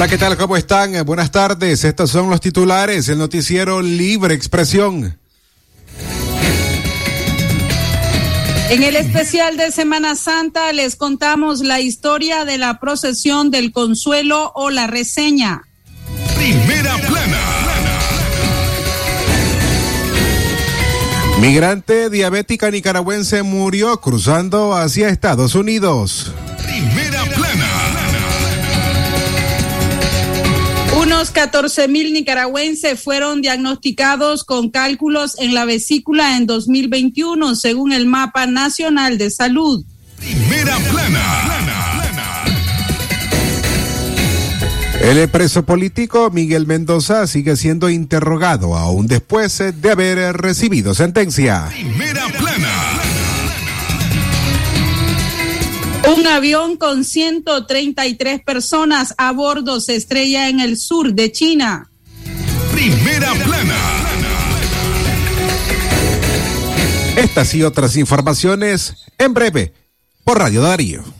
Hola, ¿qué tal? ¿Cómo están? Eh, buenas tardes. Estos son los titulares, el noticiero Libre Expresión. En el especial de Semana Santa les contamos la historia de la procesión del consuelo o la reseña. Primera plana. Migrante diabética nicaragüense murió cruzando hacia Estados Unidos. Primera Unos 14 mil nicaragüenses fueron diagnosticados con cálculos en la vesícula en 2021, según el Mapa Nacional de Salud. Primera plana. El preso político Miguel Mendoza sigue siendo interrogado aún después de haber recibido sentencia. Primera Un avión con 133 personas a bordo se estrella en el sur de China. Primera plana. Estas y otras informaciones en breve por Radio Darío.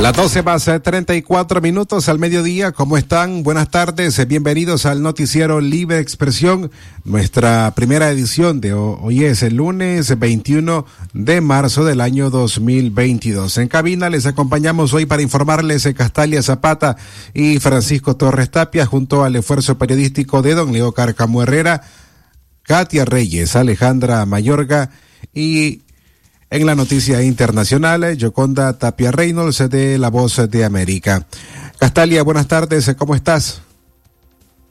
Las 12 más eh, 34 minutos al mediodía. ¿Cómo están? Buenas tardes. eh, Bienvenidos al noticiero Libre Expresión. Nuestra primera edición de ho- hoy es el lunes 21 de marzo del año 2022. En cabina les acompañamos hoy para informarles eh, Castalia Zapata y Francisco Torres Tapia junto al esfuerzo periodístico de don Leo Carcamo Herrera, Katia Reyes, Alejandra Mayorga y en la noticia internacional, Yoconda Tapia Reynolds de La Voz de América. Castalia, buenas tardes, ¿cómo estás?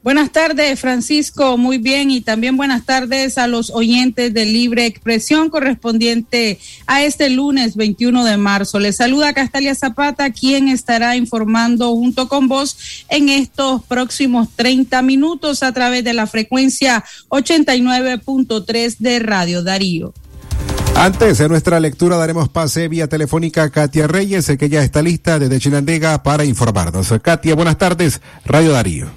Buenas tardes, Francisco. Muy bien. Y también buenas tardes a los oyentes de Libre Expresión correspondiente a este lunes 21 de marzo. Les saluda Castalia Zapata, quien estará informando junto con vos en estos próximos 30 minutos a través de la frecuencia 89.3 de Radio Darío. Antes de nuestra lectura daremos pase vía telefónica a Katia Reyes, que ya está lista desde Chinandega para informarnos. Katia, buenas tardes, Radio Darío.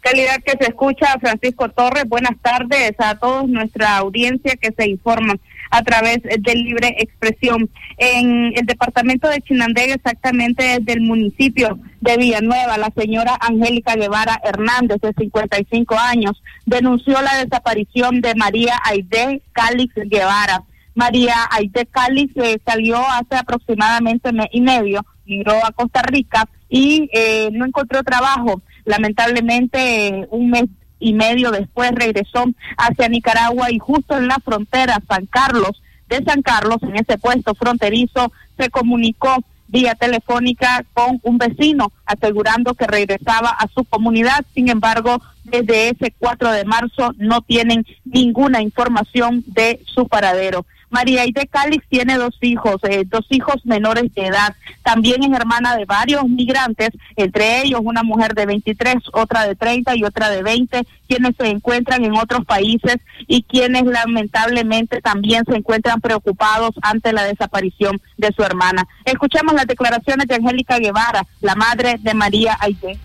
calidad que se escucha, Francisco Torres. Buenas tardes a toda nuestra audiencia que se informa a través de Libre Expresión. En el departamento de Chinandega, exactamente desde el municipio de Villanueva, la señora Angélica Guevara Hernández, de 55 años, denunció la desaparición de María Aide Cálix Guevara. María Aide Cálix eh, salió hace aproximadamente mes y medio, migró a Costa Rica y eh, no encontró trabajo. Lamentablemente, un mes y medio después regresó hacia Nicaragua y justo en la frontera San Carlos de San Carlos, en ese puesto fronterizo, se comunicó vía telefónica con un vecino asegurando que regresaba a su comunidad. Sin embargo, desde ese 4 de marzo no tienen ninguna información de su paradero. María Aide Cálix tiene dos hijos, eh, dos hijos menores de edad. También es hermana de varios migrantes, entre ellos una mujer de 23, otra de 30 y otra de 20, quienes se encuentran en otros países y quienes lamentablemente también se encuentran preocupados ante la desaparición de su hermana. Escuchamos las declaraciones de Angélica Guevara, la madre de María Aide.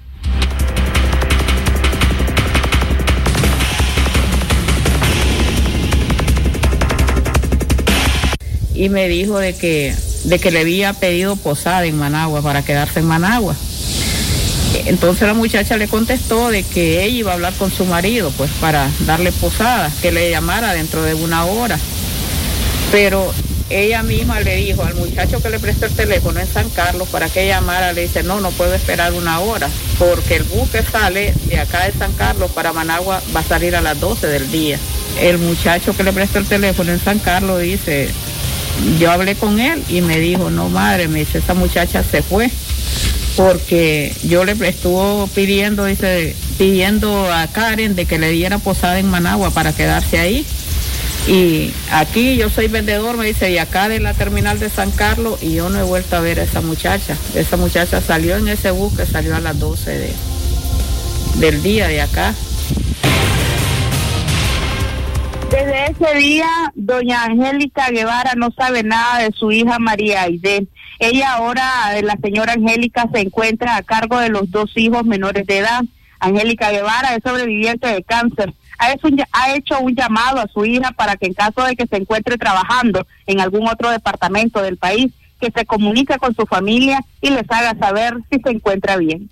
Y me dijo de que, de que le había pedido posada en Managua para quedarse en Managua. Entonces la muchacha le contestó de que ella iba a hablar con su marido, pues para darle posada, que le llamara dentro de una hora. Pero ella misma le dijo al muchacho que le prestó el teléfono en San Carlos para que llamara, le dice, no, no puedo esperar una hora, porque el bus que sale de acá de San Carlos para Managua va a salir a las 12 del día. El muchacho que le prestó el teléfono en San Carlos dice, yo hablé con él y me dijo, no madre, me dice, esta muchacha se fue porque yo le estuvo pidiendo, dice, pidiendo a Karen de que le diera posada en Managua para quedarse ahí. Y aquí yo soy vendedor, me dice, y acá de la terminal de San Carlos, y yo no he vuelto a ver a esa muchacha. Esa muchacha salió en ese bus que salió a las 12 de, del día de acá. Desde ese día, doña Angélica Guevara no sabe nada de su hija María Aide. Ella ahora, la señora Angélica, se encuentra a cargo de los dos hijos menores de edad. Angélica Guevara es sobreviviente de cáncer ha hecho, un, llamado a su hija para que en caso de que se encuentre trabajando en algún otro departamento del país, que se comunique con su familia y les haga saber si se encuentra bien.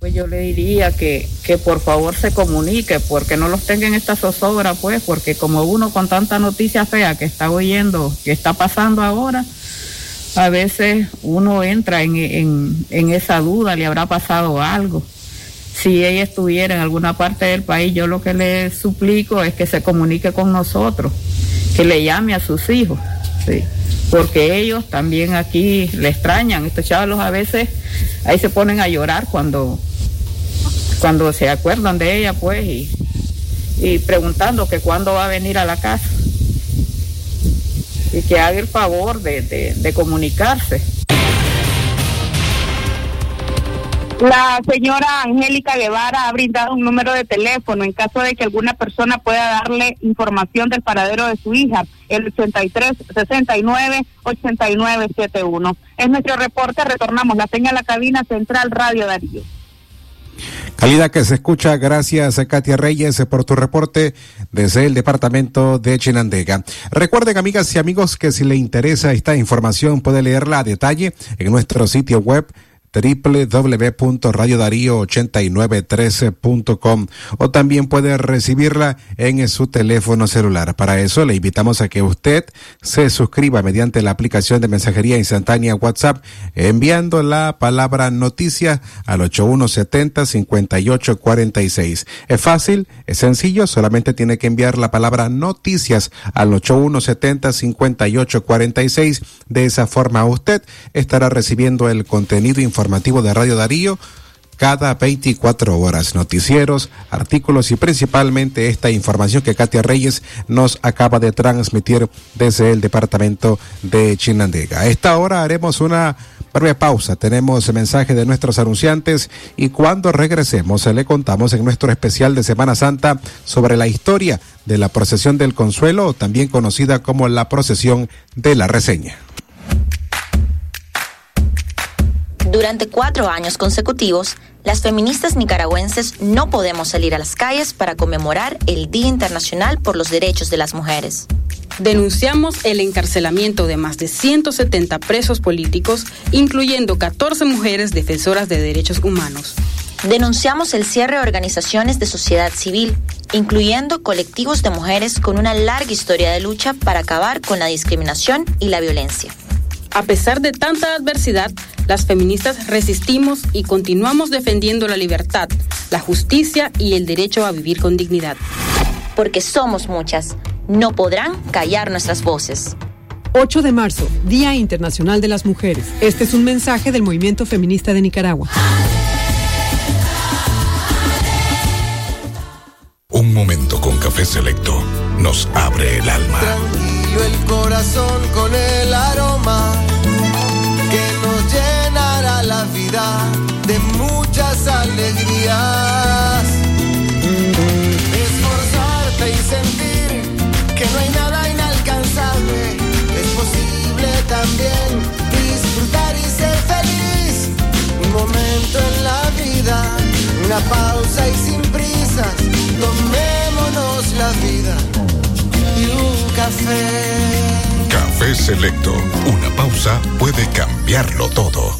Pues yo le diría que, que por favor se comunique, porque no los tenga en esta zozobra, pues, porque como uno con tanta noticia fea que está oyendo, que está pasando ahora, a veces uno entra en, en, en esa duda, le habrá pasado algo si ella estuviera en alguna parte del país, yo lo que le suplico es que se comunique con nosotros, que le llame a sus hijos, ¿sí? porque ellos también aquí le extrañan. Estos chavos a veces ahí se ponen a llorar cuando, cuando se acuerdan de ella, pues, y, preguntando que cuándo va a venir a la casa. Y que haga el favor de comunicarse. La señora Angélica Guevara ha brindado un número de teléfono en caso de que alguna persona pueda darle información del paradero de su hija, el 83 69 89 71. Es nuestro reporte, retornamos la señal a la cabina central Radio Darío. Calidad que se escucha, gracias a Katia Reyes por tu reporte desde el departamento de Chinandega. Recuerden, amigas y amigos, que si le interesa esta información puede leerla a detalle en nuestro sitio web www.radiodarío8913.com o también puede recibirla en su teléfono celular. Para eso le invitamos a que usted se suscriba mediante la aplicación de mensajería instantánea WhatsApp enviando la palabra noticia al 8170-5846. Es fácil, es sencillo, solamente tiene que enviar la palabra noticias al 8170-5846. De esa forma usted estará recibiendo el contenido informativo informativo de Radio Darío cada 24 horas, noticieros, artículos y principalmente esta información que Katia Reyes nos acaba de transmitir desde el departamento de Chinandega. Esta hora haremos una breve pausa, tenemos mensaje de nuestros anunciantes y cuando regresemos le contamos en nuestro especial de Semana Santa sobre la historia de la procesión del consuelo, también conocida como la procesión de la reseña. Durante cuatro años consecutivos, las feministas nicaragüenses no podemos salir a las calles para conmemorar el Día Internacional por los Derechos de las Mujeres. Denunciamos el encarcelamiento de más de 170 presos políticos, incluyendo 14 mujeres defensoras de derechos humanos. Denunciamos el cierre de organizaciones de sociedad civil, incluyendo colectivos de mujeres con una larga historia de lucha para acabar con la discriminación y la violencia. A pesar de tanta adversidad, las feministas resistimos y continuamos defendiendo la libertad, la justicia y el derecho a vivir con dignidad. Porque somos muchas, no podrán callar nuestras voces. 8 de marzo, Día Internacional de las Mujeres. Este es un mensaje del movimiento feminista de Nicaragua. Un momento con café selecto nos abre el alma. Tranquilo el corazón con el aroma la vida de muchas alegrías. Esforzarte y sentir que no hay nada inalcanzable. Es posible también disfrutar y ser feliz. Un momento en la vida, una pausa y sin prisas. Tomémonos la vida y un café. Café Selecto. Una pausa puede cambiarlo todo.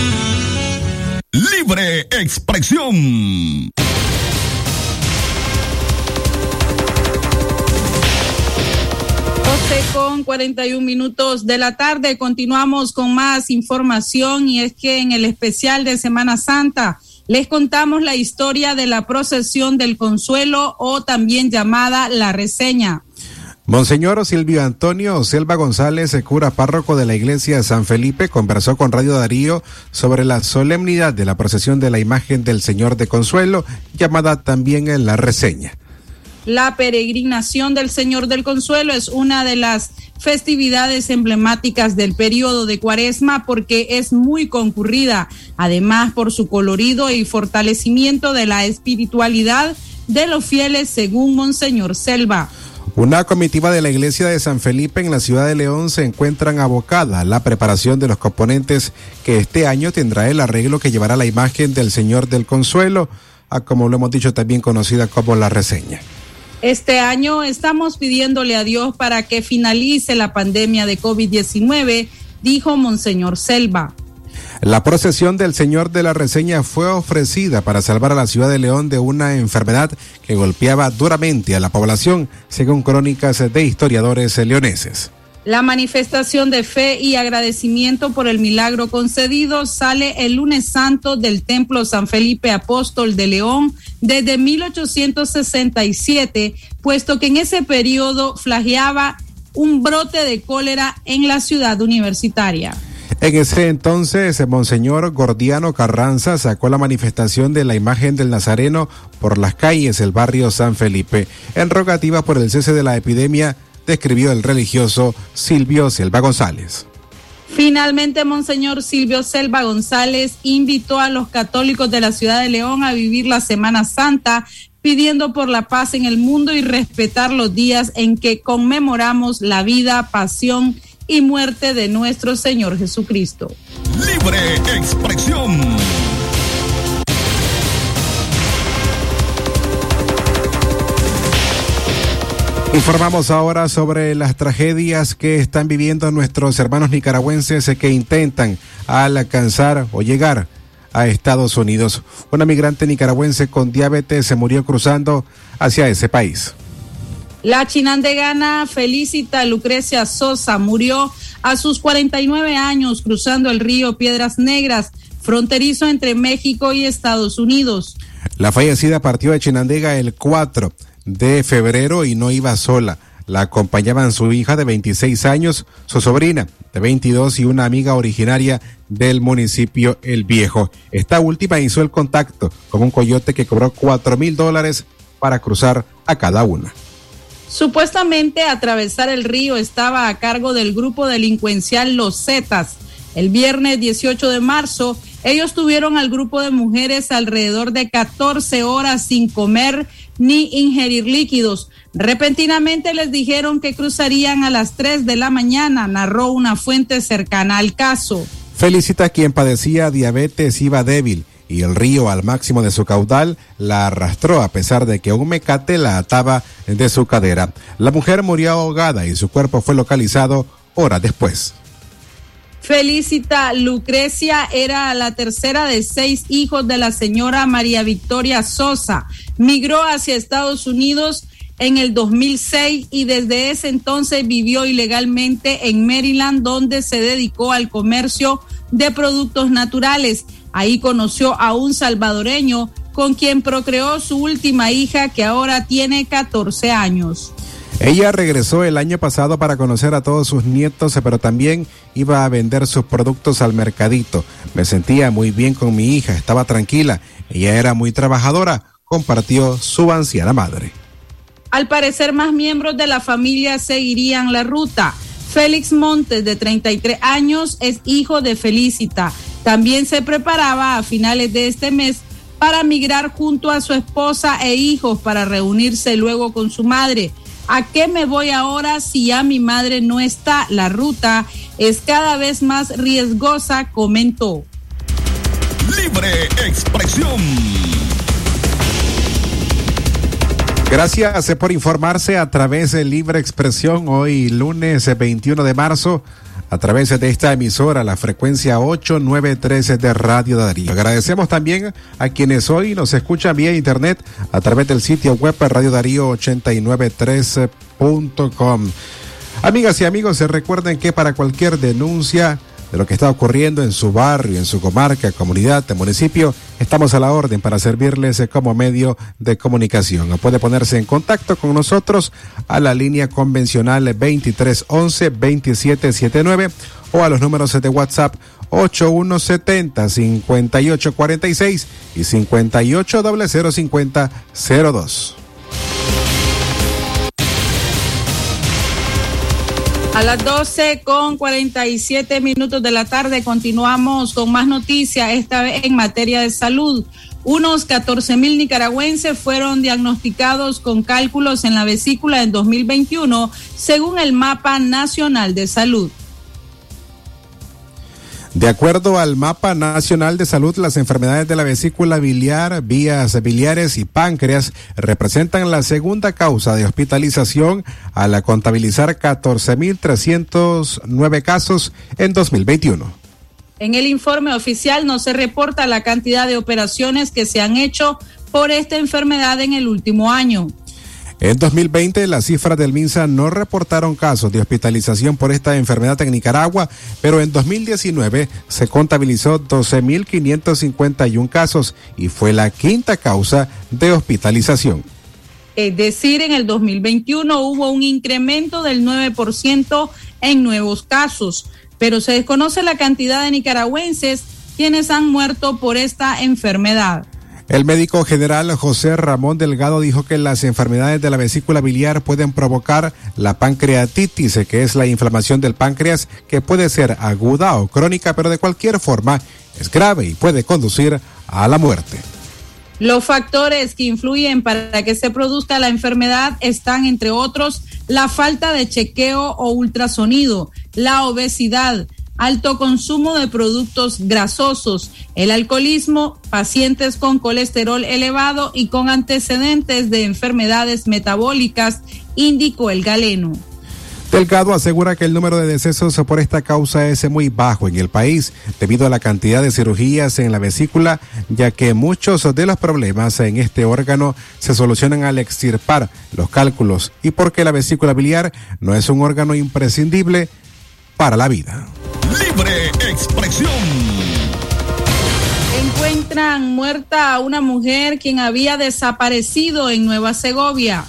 Libre expresión. con 41 minutos de la tarde. Continuamos con más información y es que en el especial de Semana Santa les contamos la historia de la procesión del consuelo o también llamada la reseña. Monseñor Silvio Antonio Selva González, cura párroco de la iglesia de San Felipe, conversó con Radio Darío sobre la solemnidad de la procesión de la imagen del Señor de Consuelo, llamada también en la reseña. La peregrinación del Señor del Consuelo es una de las festividades emblemáticas del periodo de Cuaresma porque es muy concurrida, además por su colorido y fortalecimiento de la espiritualidad de los fieles según Monseñor Selva. Una comitiva de la iglesia de San Felipe en la ciudad de León se encuentran abocada a la preparación de los componentes que este año tendrá el arreglo que llevará la imagen del Señor del Consuelo, a como lo hemos dicho también conocida como la reseña. Este año estamos pidiéndole a Dios para que finalice la pandemia de COVID-19, dijo Monseñor Selva. La procesión del Señor de la Reseña fue ofrecida para salvar a la ciudad de León de una enfermedad que golpeaba duramente a la población, según crónicas de historiadores leoneses. La manifestación de fe y agradecimiento por el milagro concedido sale el lunes santo del Templo San Felipe Apóstol de León desde 1867, puesto que en ese periodo flageaba un brote de cólera en la ciudad universitaria. En ese entonces, Monseñor Gordiano Carranza sacó la manifestación de la imagen del Nazareno por las calles del barrio San Felipe, en rogativa por el cese de la epidemia, describió el religioso Silvio Selva González. Finalmente, Monseñor Silvio Selva González invitó a los católicos de la ciudad de León a vivir la Semana Santa pidiendo por la paz en el mundo y respetar los días en que conmemoramos la vida, pasión y muerte de nuestro Señor Jesucristo. Libre expresión. Informamos ahora sobre las tragedias que están viviendo nuestros hermanos nicaragüenses que intentan alcanzar o llegar a Estados Unidos. Una migrante nicaragüense con diabetes se murió cruzando hacia ese país. La chinandegana Felicita Lucrecia Sosa murió a sus 49 años cruzando el río Piedras Negras, fronterizo entre México y Estados Unidos. La fallecida partió de Chinandega el 4 de febrero y no iba sola. La acompañaban su hija de 26 años, su sobrina de 22 y una amiga originaria del municipio El Viejo. Esta última hizo el contacto con un coyote que cobró 4 mil dólares para cruzar a cada una. Supuestamente atravesar el río estaba a cargo del grupo delincuencial Los Zetas. El viernes 18 de marzo, ellos tuvieron al grupo de mujeres alrededor de 14 horas sin comer ni ingerir líquidos. Repentinamente les dijeron que cruzarían a las 3 de la mañana, narró una fuente cercana al caso. Felicita a quien padecía diabetes iba débil y el río al máximo de su caudal la arrastró a pesar de que un mecate la ataba de su cadera. La mujer murió ahogada y su cuerpo fue localizado horas después. Felicita Lucrecia era la tercera de seis hijos de la señora María Victoria Sosa. Migró hacia Estados Unidos en el 2006 y desde ese entonces vivió ilegalmente en Maryland donde se dedicó al comercio de productos naturales. Ahí conoció a un salvadoreño con quien procreó su última hija que ahora tiene 14 años. Ella regresó el año pasado para conocer a todos sus nietos, pero también iba a vender sus productos al mercadito. Me sentía muy bien con mi hija, estaba tranquila. Ella era muy trabajadora, compartió su anciana madre. Al parecer, más miembros de la familia seguirían la ruta. Félix Montes, de 33 años, es hijo de Felicita. También se preparaba a finales de este mes para migrar junto a su esposa e hijos para reunirse luego con su madre. ¿A qué me voy ahora si ya mi madre no está? La ruta es cada vez más riesgosa, comentó. Libre expresión. Gracias por informarse a través de Libre Expresión hoy lunes 21 de marzo a través de esta emisora, la frecuencia 8913 de Radio Darío. Agradecemos también a quienes hoy nos escuchan vía internet a través del sitio web Radio Darío 8913.com. Amigas y amigos, se recuerden que para cualquier denuncia de lo que está ocurriendo en su barrio, en su comarca, comunidad, municipio, estamos a la orden para servirles como medio de comunicación. Puede ponerse en contacto con nosotros a la línea convencional 2311-2779 o a los números de WhatsApp 8170-5846 y 58005002. A las 12 con 47 minutos de la tarde continuamos con más noticias, esta vez en materia de salud. Unos 14 mil nicaragüenses fueron diagnosticados con cálculos en la vesícula en 2021, según el Mapa Nacional de Salud. De acuerdo al Mapa Nacional de Salud, las enfermedades de la vesícula biliar, vías biliares y páncreas representan la segunda causa de hospitalización al contabilizar 14.309 casos en 2021. En el informe oficial no se reporta la cantidad de operaciones que se han hecho por esta enfermedad en el último año. En 2020, las cifras del MINSA no reportaron casos de hospitalización por esta enfermedad en Nicaragua, pero en 2019 se contabilizó 12.551 casos y fue la quinta causa de hospitalización. Es decir, en el 2021 hubo un incremento del 9% en nuevos casos, pero se desconoce la cantidad de nicaragüenses quienes han muerto por esta enfermedad. El médico general José Ramón Delgado dijo que las enfermedades de la vesícula biliar pueden provocar la pancreatitis, que es la inflamación del páncreas que puede ser aguda o crónica, pero de cualquier forma es grave y puede conducir a la muerte. Los factores que influyen para que se produzca la enfermedad están, entre otros, la falta de chequeo o ultrasonido, la obesidad, alto consumo de productos grasosos, el alcoholismo, pacientes con colesterol elevado y con antecedentes de enfermedades metabólicas, indicó el galeno. Delgado asegura que el número de decesos por esta causa es muy bajo en el país debido a la cantidad de cirugías en la vesícula, ya que muchos de los problemas en este órgano se solucionan al extirpar los cálculos y porque la vesícula biliar no es un órgano imprescindible para la vida. Libre expresión. Encuentran muerta a una mujer quien había desaparecido en Nueva Segovia.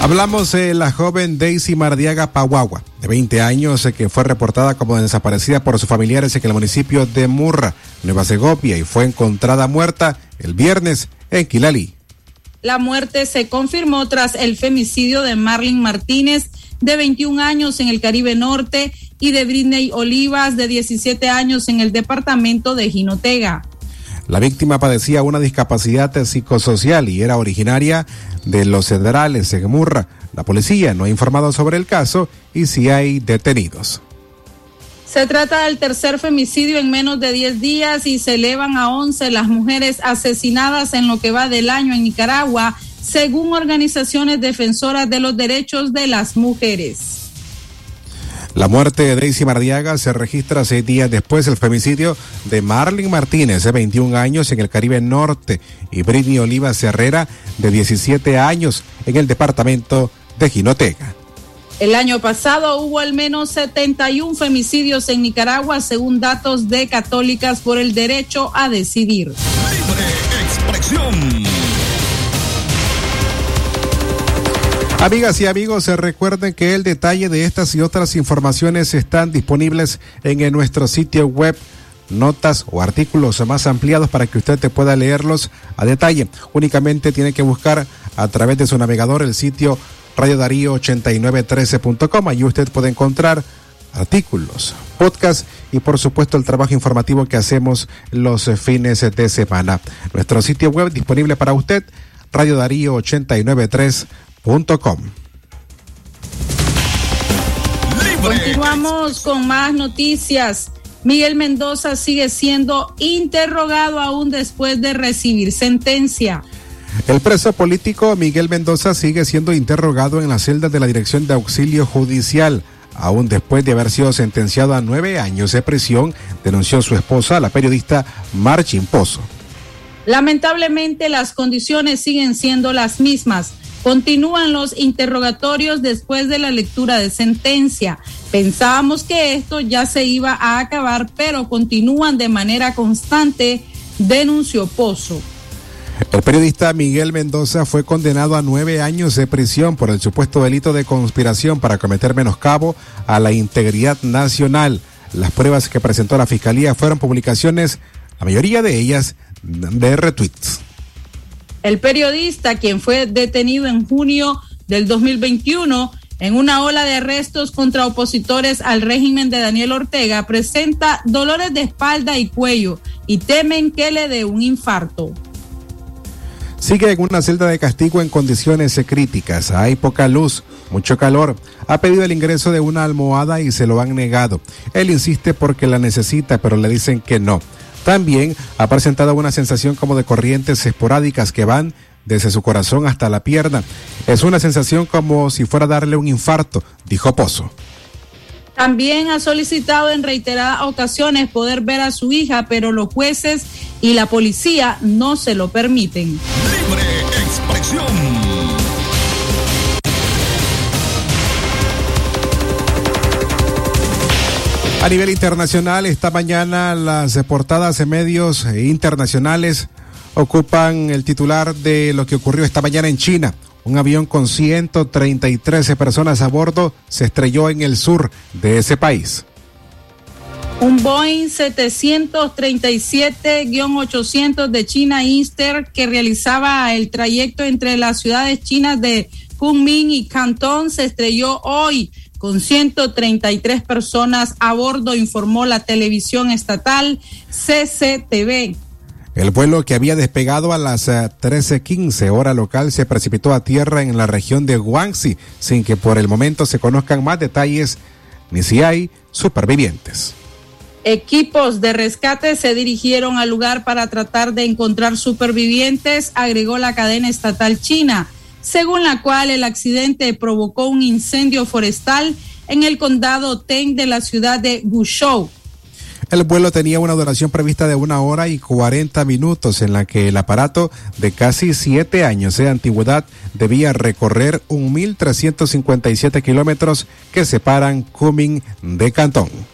Hablamos de la joven Daisy Mardiaga Pahuagua, de 20 años, que fue reportada como desaparecida por sus familiares en el municipio de Murra, Nueva Segovia, y fue encontrada muerta el viernes en Quilali. La muerte se confirmó tras el femicidio de Marlene Martínez, de 21 años en el Caribe Norte, y de Britney Olivas, de 17 años en el departamento de Jinotega. La víctima padecía una discapacidad psicosocial y era originaria de Los Cedrales, en Murra. La policía no ha informado sobre el caso y si hay detenidos. Se trata del tercer femicidio en menos de 10 días y se elevan a 11 las mujeres asesinadas en lo que va del año en Nicaragua, según organizaciones defensoras de los derechos de las mujeres. La muerte de Daisy Mardiaga se registra seis días después del femicidio de Marlene Martínez, de 21 años, en el Caribe Norte, y Britney Olivas Herrera, de 17 años, en el departamento de Jinotega. El año pasado hubo al menos 71 femicidios en Nicaragua, según datos de Católicas por el Derecho a Decidir. Libre expresión. Amigas y amigos, se recuerden que el detalle de estas y otras informaciones están disponibles en, nuestro sitio web notas o artículos más ampliados para que usted te pueda leerlos a detalle. Únicamente tiene que buscar a través de su navegador el sitio Radio Darío 8913.com. Allí usted puede encontrar artículos, podcast y por supuesto el trabajo informativo que hacemos los fines de semana. Nuestro sitio web disponible para usted, Radio Darío 893 Continuamos con más noticias. Miguel Mendoza sigue siendo interrogado aún después de recibir sentencia. El preso político Miguel Mendoza sigue siendo interrogado en la celda de la Dirección de Auxilio Judicial. Aún después de haber sido sentenciado a nueve años de prisión, denunció su esposa, la periodista Marchin Pozo. Lamentablemente las condiciones siguen siendo las mismas Continúan los interrogatorios después de la lectura de sentencia. Pensábamos que esto ya se iba a acabar, pero continúan de manera constante, denunció Pozo. El periodista Miguel Mendoza fue condenado a nueve años de prisión por el supuesto delito de conspiración para cometer menoscabo a la integridad nacional. Las pruebas que presentó la fiscalía fueron publicaciones, la mayoría de ellas de retweets. El periodista, quien fue detenido en junio del 2021 en una ola de arrestos contra opositores al régimen de Daniel Ortega, presenta dolores de espalda y cuello y temen que le dé un infarto. Sigue en una celda de castigo en condiciones críticas. Hay poca luz, mucho calor. Ha pedido el ingreso de una almohada y se lo han negado. Él insiste porque la necesita, pero le dicen que no. También ha presentado una sensación como de corrientes esporádicas que van desde su corazón hasta la pierna. Es una sensación como si fuera a darle un infarto, dijo Pozo. También ha solicitado en reiteradas ocasiones poder ver a su hija, pero los jueces y la policía no se lo permiten. Libre expresión. A nivel internacional, esta mañana las portadas de medios internacionales ocupan el titular de lo que ocurrió esta mañana en China. Un avión con 133 personas a bordo se estrelló en el sur de ese país. Un Boeing 737-800 de China Eastern que realizaba el trayecto entre las ciudades chinas de Kunming y Cantón se estrelló hoy con 133 personas a bordo, informó la televisión estatal CCTV. El vuelo que había despegado a las 13:15 hora local se precipitó a tierra en la región de Guangxi sin que por el momento se conozcan más detalles ni si hay supervivientes. Equipos de rescate se dirigieron al lugar para tratar de encontrar supervivientes, agregó la cadena estatal china, según la cual el accidente provocó un incendio forestal en el condado Teng de la ciudad de Gushou. El vuelo tenía una duración prevista de una hora y 40 minutos en la que el aparato de casi siete años de antigüedad debía recorrer 1.357 kilómetros que separan Kunming de Cantón.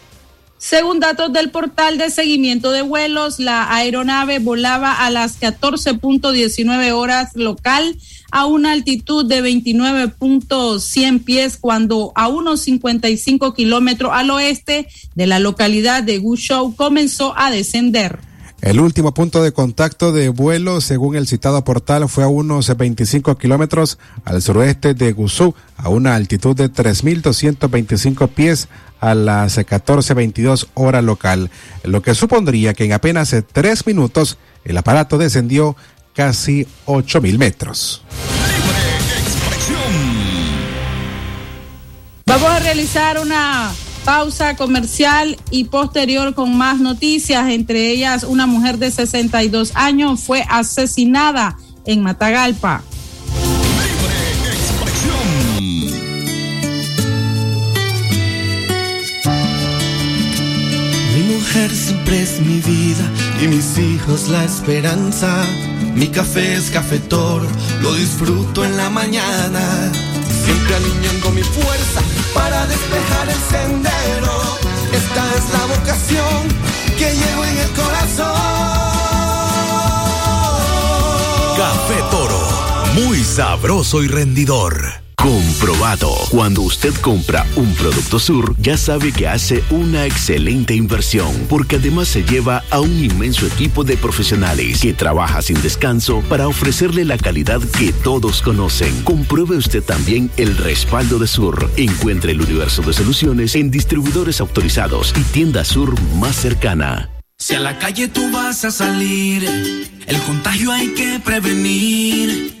Según datos del portal de seguimiento de vuelos, la aeronave volaba a las 14.19 horas local a una altitud de 29.100 pies cuando a unos 55 kilómetros al oeste de la localidad de Gushou comenzó a descender. El último punto de contacto de vuelo, según el citado portal, fue a unos 25 kilómetros al suroeste de Guzhou, a una altitud de 3.225 pies a las 14.22 hora local, lo que supondría que en apenas tres minutos el aparato descendió casi 8.000 metros. Vamos a realizar una pausa comercial y posterior con más noticias, entre ellas una mujer de 62 años fue asesinada en Matagalpa. Mujer siempre es mi vida y mis hijos la esperanza. Mi café es cafetor, lo disfruto en la mañana. Siempre alineando mi fuerza para despejar el sendero. Esta es la vocación que llevo en el corazón. Café Toro, muy sabroso y rendidor. Comprobado. Cuando usted compra un producto Sur, ya sabe que hace una excelente inversión, porque además se lleva a un inmenso equipo de profesionales que trabaja sin descanso para ofrecerle la calidad que todos conocen. Compruebe usted también el respaldo de Sur. Encuentre el universo de soluciones en distribuidores autorizados y tienda Sur más cercana. Si a la calle tú vas a salir, el contagio hay que prevenir.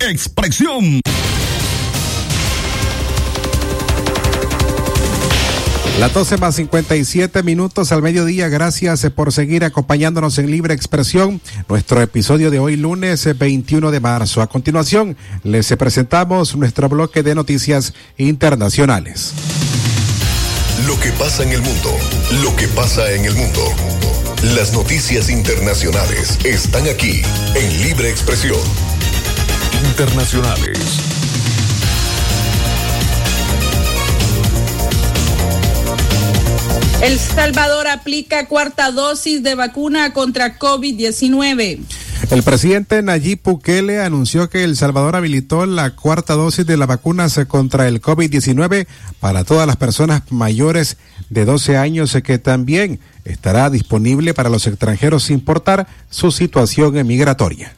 Expresión. Las 12 más 57 minutos al mediodía. Gracias por seguir acompañándonos en Libre Expresión. Nuestro episodio de hoy, lunes 21 de marzo. A continuación, les presentamos nuestro bloque de noticias internacionales. Lo que pasa en el mundo. Lo que pasa en el mundo. Las noticias internacionales están aquí en Libre Expresión. Internacionales. El Salvador aplica cuarta dosis de vacuna contra COVID-19. El presidente Nayib Bukele anunció que El Salvador habilitó la cuarta dosis de la vacuna contra el COVID-19 para todas las personas mayores de 12 años que también estará disponible para los extranjeros sin importar su situación migratoria.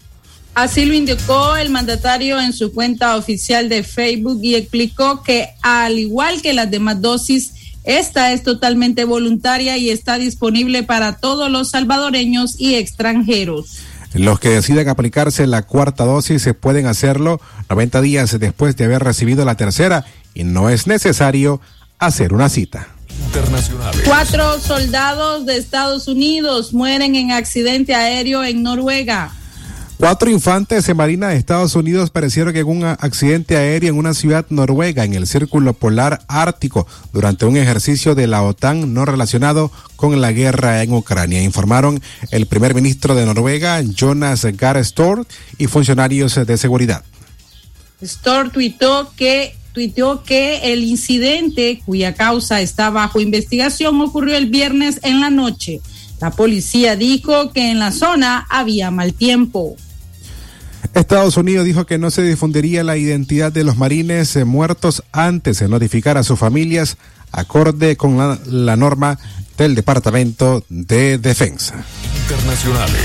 Así lo indicó el mandatario en su cuenta oficial de Facebook y explicó que al igual que las demás dosis, esta es totalmente voluntaria y está disponible para todos los salvadoreños y extranjeros. Los que deciden aplicarse la cuarta dosis se pueden hacerlo 90 días después de haber recibido la tercera y no es necesario hacer una cita. Cuatro soldados de Estados Unidos mueren en accidente aéreo en Noruega. Cuatro infantes de Marina de Estados Unidos perecieron en un accidente aéreo en una ciudad noruega en el Círculo Polar Ártico durante un ejercicio de la OTAN no relacionado con la guerra en Ucrania, informaron el primer ministro de Noruega, Jonas Gahr y funcionarios de seguridad. Store tuitó que tuiteó que el incidente, cuya causa está bajo investigación, ocurrió el viernes en la noche. La policía dijo que en la zona había mal tiempo. Estados Unidos dijo que no se difundiría la identidad de los marines muertos antes de notificar a sus familias, acorde con la, la norma del Departamento de Defensa. Internacionales.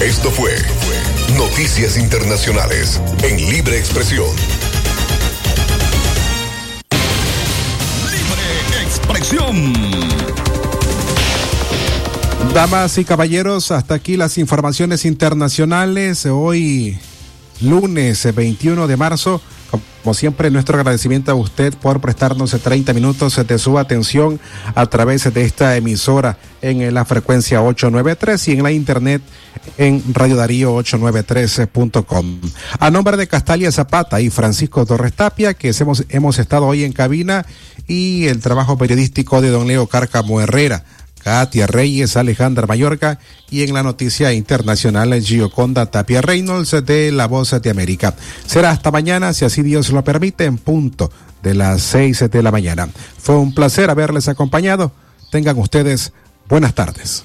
Esto fue Noticias Internacionales en Libre Expresión. Damas y caballeros, hasta aquí las informaciones internacionales. Hoy, lunes 21 de marzo, como siempre, nuestro agradecimiento a usted por prestarnos 30 minutos de su atención a través de esta emisora en la frecuencia 893 y en la internet en Radio Darío 893.com. A nombre de Castalia Zapata y Francisco Torres Tapia, que hemos, hemos estado hoy en cabina, y el trabajo periodístico de don Leo Cárcamo Herrera. Katia Reyes, Alejandra Mayorga y en la noticia internacional Gioconda Tapia Reynolds de La Voz de América. Será hasta mañana, si así Dios lo permite, en punto de las seis de la mañana. Fue un placer haberles acompañado. Tengan ustedes buenas tardes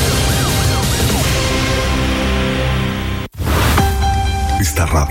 Esta radio